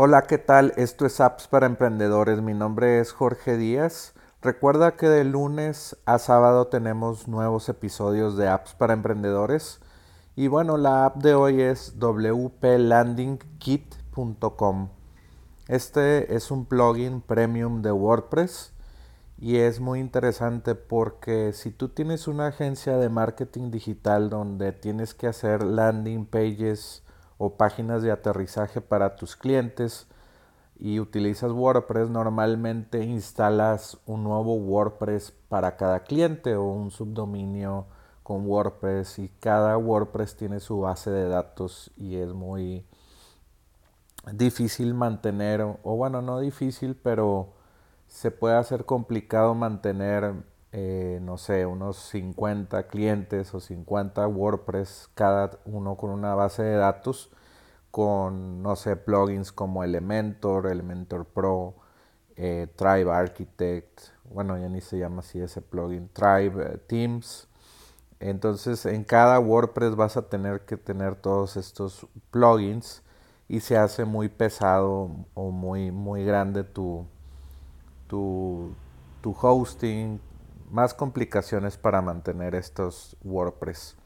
Hola, ¿qué tal? Esto es Apps para Emprendedores. Mi nombre es Jorge Díaz. Recuerda que de lunes a sábado tenemos nuevos episodios de Apps para Emprendedores. Y bueno, la app de hoy es wplandingkit.com. Este es un plugin premium de WordPress y es muy interesante porque si tú tienes una agencia de marketing digital donde tienes que hacer landing pages, o páginas de aterrizaje para tus clientes y utilizas WordPress, normalmente instalas un nuevo WordPress para cada cliente o un subdominio con WordPress y cada WordPress tiene su base de datos y es muy difícil mantener, o bueno, no difícil, pero se puede hacer complicado mantener eh, no sé, unos 50 clientes o 50 WordPress, cada uno con una base de datos, con, no sé, plugins como Elementor, Elementor Pro, eh, Tribe Architect, bueno, ya ni se llama así ese plugin, Tribe eh, Teams. Entonces, en cada WordPress vas a tener que tener todos estos plugins y se hace muy pesado o muy, muy grande tu, tu, tu hosting, más complicaciones para mantener estos WordPress.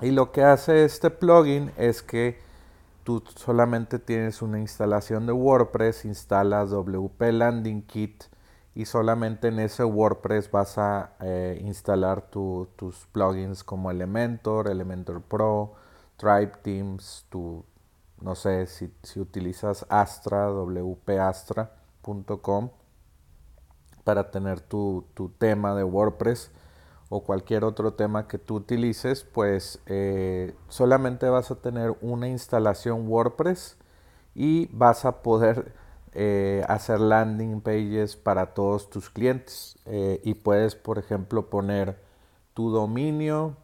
Y lo que hace este plugin es que tú solamente tienes una instalación de WordPress, instalas WP Landing Kit y solamente en ese WordPress vas a eh, instalar tus plugins como Elementor, Elementor Pro, Tribe Teams, no sé si, si utilizas Astra, wpastra.com para tener tu, tema de WordPress o cualquier otro tema que tú utilices, pues eh, solamente vas a tener una instalación WordPress y vas a poder eh, hacer landing pages para todos tus clientes. Eh, y puedes, por ejemplo, poner tu dominio,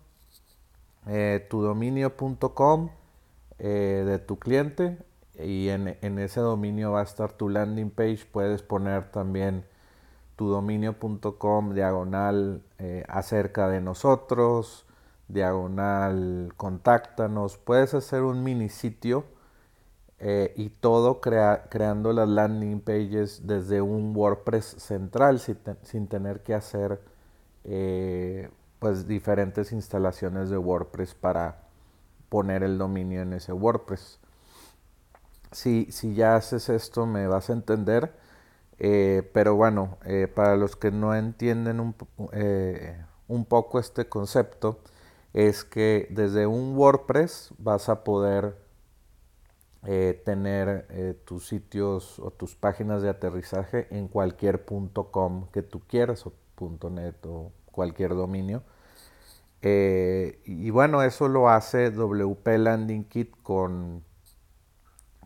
tu dominio.com de tu cliente y en, en ese dominio va a estar tu landing page. Puedes poner también tudominio.com diagonal eh, acerca de nosotros, diagonal contáctanos. Puedes hacer un mini sitio eh, y todo creando las landing pages desde un WordPress central sin, tener que hacer eh, pues diferentes instalaciones de WordPress para poner el dominio en ese WordPress. Si, si ya haces esto me vas a entender eh, pero bueno, eh, para los que no entienden un, eh, un, poco este concepto, es que desde un WordPress vas a poder tener tus sitios o tus páginas de aterrizaje en cualquier .com que tú quieras o .net o cualquier dominio. y bueno, eso lo hace WP Landing Kit con,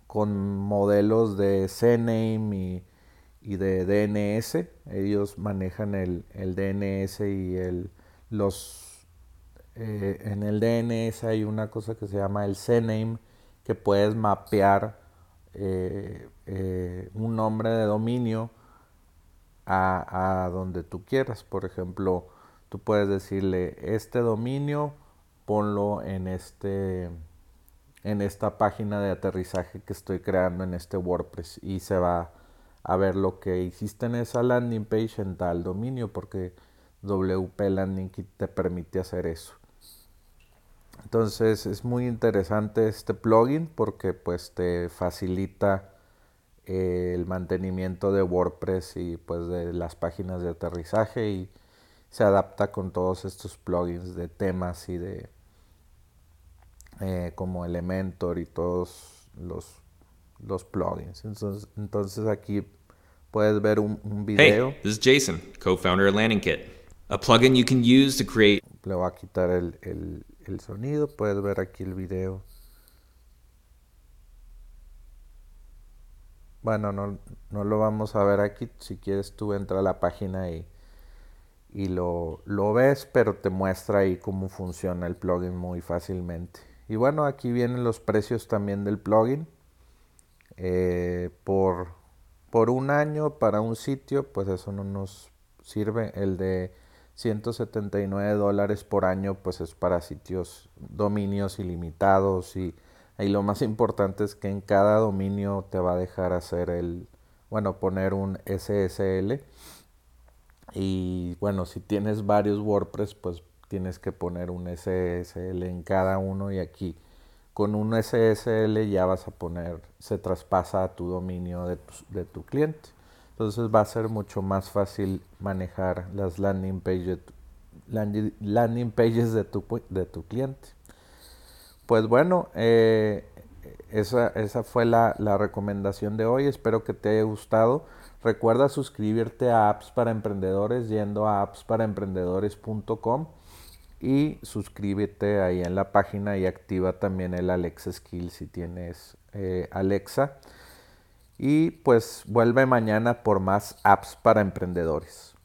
con modelos de CNAME y y de DNS. Ellos manejan el, DNS y el, los... Eh, en el DNS hay una cosa que se llama el CNAME que puedes mapear eh, eh, un nombre de dominio a, a, donde tú quieras. Por ejemplo, tú puedes decirle este dominio, ponlo en este en esta página de aterrizaje que estoy creando en este WordPress y se va a ver lo que hiciste en esa landing page en tal dominio porque WP Landing te permite hacer eso. Entonces es muy interesante este plugin porque pues te facilita eh, el mantenimiento de WordPress y pues de las páginas de aterrizaje y se adapta con todos estos plugins de temas y de eh, como Elementor y todos los, los plugins. Entonces, entonces aquí Puedes ver un, un video. Hey, this is Jason, co-founder of Landing Kit, a plugin you can use to create. Le voy a quitar el, el, el sonido. Puedes ver aquí el video. Bueno, no, no, lo vamos a ver aquí. Si quieres tú entra a la página y, y lo, lo, ves, pero te muestra ahí cómo funciona el plugin muy fácilmente. Y bueno, aquí vienen los precios también del plugin. Eh, por por un año para un sitio, pues eso no nos sirve. El de 179 dólares por año, pues es para sitios, dominios ilimitados y Ahí lo más importante es que en cada dominio te va a dejar hacer el, bueno, poner un SSL. Y bueno, si tienes varios WordPress, pues tienes que poner un SSL en cada uno y aquí con un SSL ya vas a poner, se traspasa a tu dominio de tu, cliente. Entonces va a ser mucho más fácil manejar las landing pages, de tu cliente. Pues bueno, eh, esa, esa, fue la, la recomendación de hoy. Espero que te haya gustado. Recuerda suscribirte a Apps para Emprendedores yendo a appsparaemprendedores.com y suscríbete ahí en la página y activa también el Alexa Skill si tienes eh, Alexa. Y pues vuelve mañana por más apps para emprendedores.